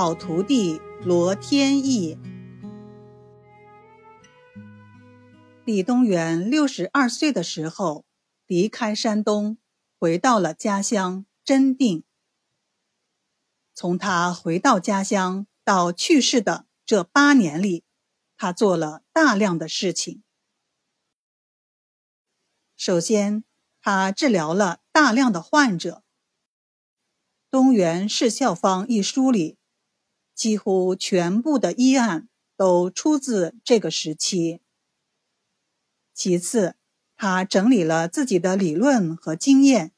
好徒弟罗天意。李东垣六十二岁的时候，离开山东，回到了家乡真定。从他回到家乡到去世的这八年里，他做了大量的事情。首先，他治疗了大量的患者。《东园市校方》一书里，几乎全部的医案都出自这个时期。其次，他整理了自己的理论和经验，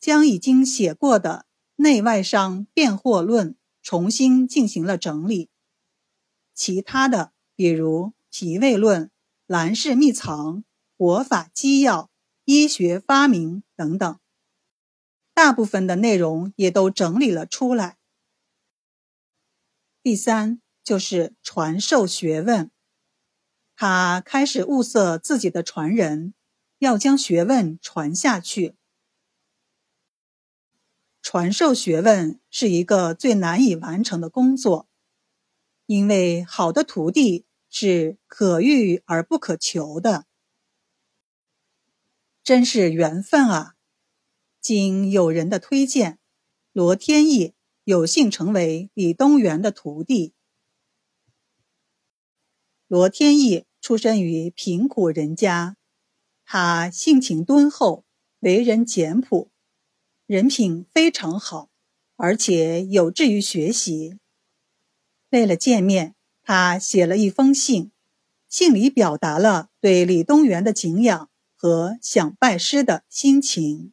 将已经写过的内外伤辩惑论重新进行了整理。其他的，比如脾胃论、兰氏秘藏、活法机要、医学发明等等。大部分的内容也都整理了出来。第三就是传授学问，他开始物色自己的传人，要将学问传下去。传授学问是一个最难以完成的工作，因为好的徒弟是可遇而不可求的，真是缘分啊！经友人的推荐，罗天意有幸成为李东垣的徒弟。罗天意出身于贫苦人家，他性情敦厚，为人简朴，人品非常好，而且有志于学习。为了见面，他写了一封信，信里表达了对李东垣的敬仰和想拜师的心情。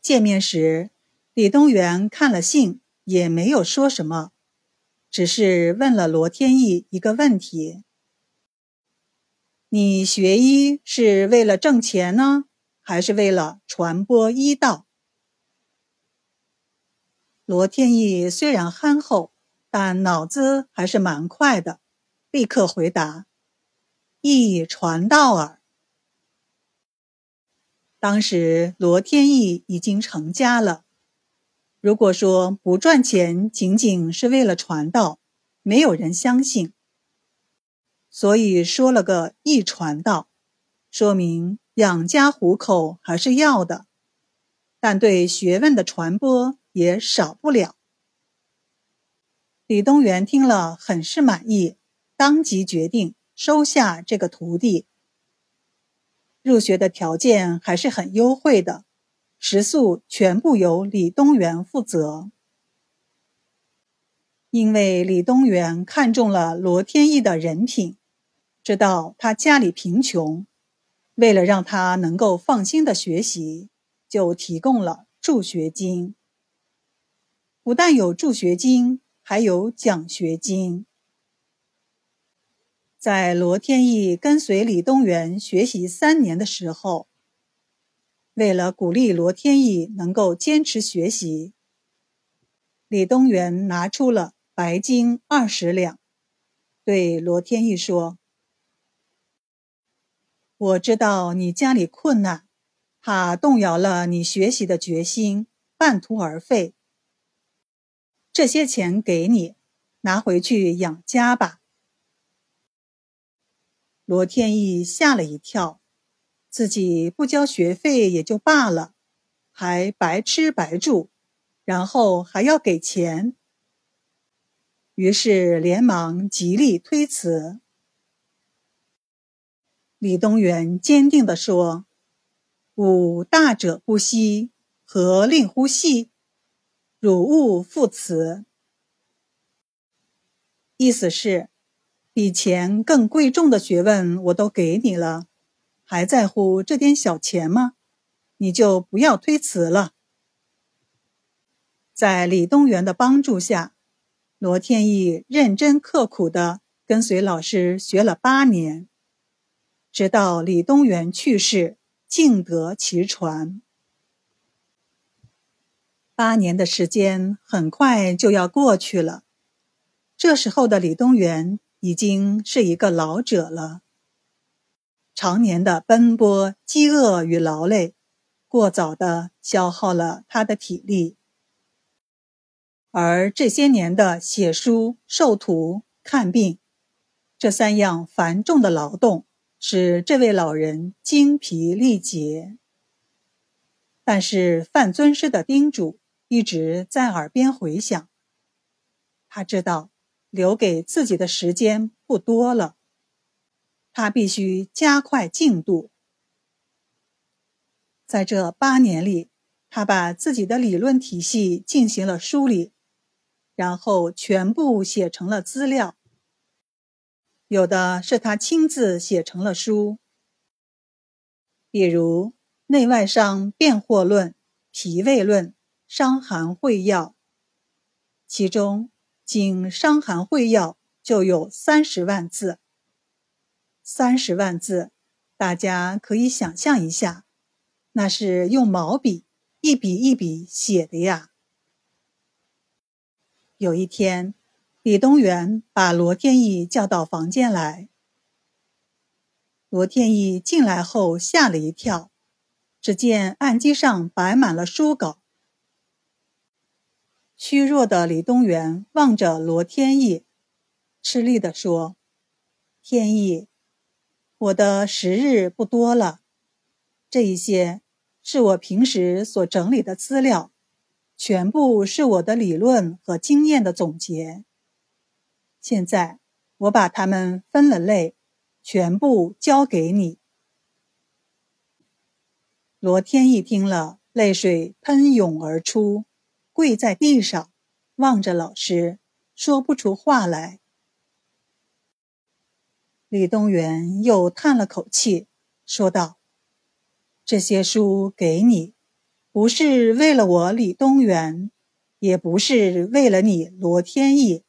见面时，李东垣看了信，也没有说什么，只是问了罗天意一个问题：“你学医是为了挣钱呢，还是为了传播医道？”罗天意虽然憨厚，但脑子还是蛮快的，立刻回答：“意传道耳。”当时罗天意已经成家了。如果说不赚钱仅仅是为了传道，没有人相信。所以说了个“义传道”，说明养家糊口还是要的，但对学问的传播也少不了。李东垣听了很是满意，当即决定收下这个徒弟。入学的条件还是很优惠的，食宿全部由李东垣负责。因为李东垣看中了罗天意的人品，知道他家里贫穷，为了让他能够放心的学习，就提供了助学金。不但有助学金，还有奖学金。在罗天意跟随李东垣学习三年的时候，为了鼓励罗天意能够坚持学习，李东垣拿出了白金二十两，对罗天意说：“我知道你家里困难，怕动摇了你学习的决心，半途而废。这些钱给你，拿回去养家吧。”罗天意吓了一跳，自己不交学费也就罢了，还白吃白住，然后还要给钱，于是连忙极力推辞。李东垣坚定地说：“吾大者不惜，何令乎细？汝勿复辞。”意思是。比钱更贵重的学问我都给你了，还在乎这点小钱吗？你就不要推辞了。在李东垣的帮助下，罗天意认真刻苦地跟随老师学了八年，直到李东垣去世，尽得其传。八年的时间很快就要过去了，这时候的李东垣。已经是一个老者了，常年的奔波、饥饿与劳累，过早的消耗了他的体力。而这些年的写书、授徒、看病，这三样繁重的劳动，使这位老人精疲力竭。但是范尊师的叮嘱一直在耳边回响。他知道留给自己的时间不多了，他必须加快进度。在这八年里，他把自己的理论体系进行了梳理，然后全部写成了资料。有的是他亲自写成了书，比如。内外伤辩惑论、脾胃论、伤寒会要，其中仅伤寒会要就有三十万字。三十万字，大家可以想象一下，那是用毛笔一笔一笔写的呀。有一天，李东垣把罗天意叫到房间来，罗天意进来后吓了一跳。只见案几上摆满了书稿。虚弱的李东垣望着罗天意，吃力地说：“天意，我的时日不多了。这一些是我平时所整理的资料，全部是我的理论和经验的总结。现在我把它们分了类，全部交给你。”罗天一听了，泪水喷涌而出，跪在地上，望着老师，说不出话来。李东垣又叹了口气，说道：“这些书给你，不是为了我李东垣，也不是为了你罗天意，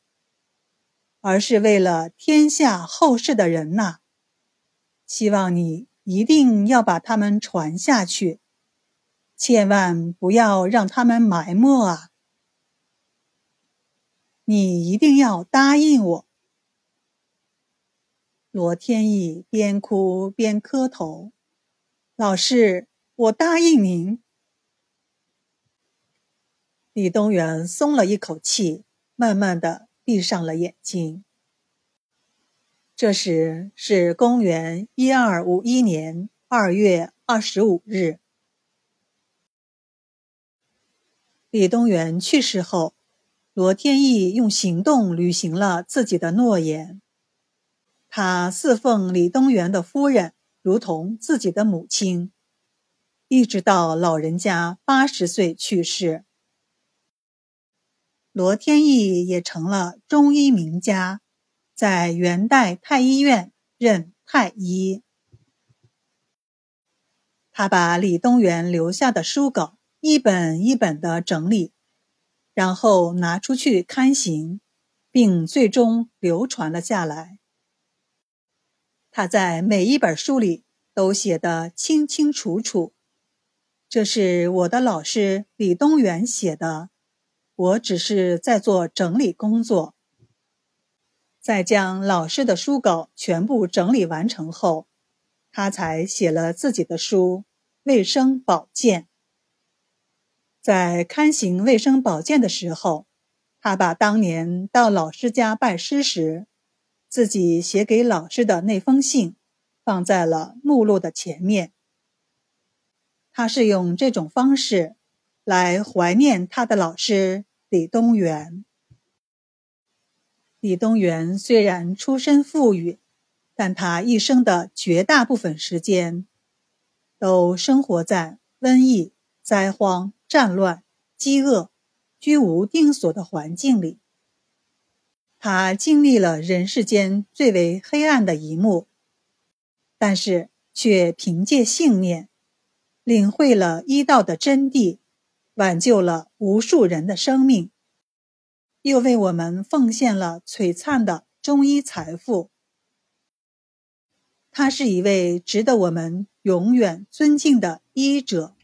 而是为了天下后世的人呐！希望你。”一定要把他们传下去，千万不要让他们埋没啊！你一定要答应我。罗天意边哭边磕头：“老师，我答应您。”李东垣松了一口气，慢慢的闭上了眼睛。这时是公元一二五一年二月二十五日。李东垣去世后，罗天意用行动履行了自己的诺言。他侍奉李东垣的夫人，如同自己的母亲，一直到老人家八十岁去世。罗天益也成了中医名家。在元代太医院任太医，他把李东垣留下的书稿一本一本的整理，然后拿出去刊行，并最终流传了下来。他在每一本书里都写得清清楚楚，这是我的老师李东垣写的，我只是在做整理工作。在将老师的书稿全部整理完成后，他才写了自己的书《卫生保健》。在刊行《卫生保健》的时候，他把当年到老师家拜师时，自己写给老师的那封信放在了目录的前面。他是用这种方式来怀念他的老师李东垣。李东垣虽然出身富裕，但他一生的绝大部分时间，都生活在瘟疫、灾荒、战乱、饥饿、居无定所的环境里。他经历了人世间最为黑暗的一幕，但是却凭借信念，领会了医道的真谛，挽救了无数人的生命。又为我们奉献了璀璨的中医财富。他是一位值得我们永远尊敬的医者。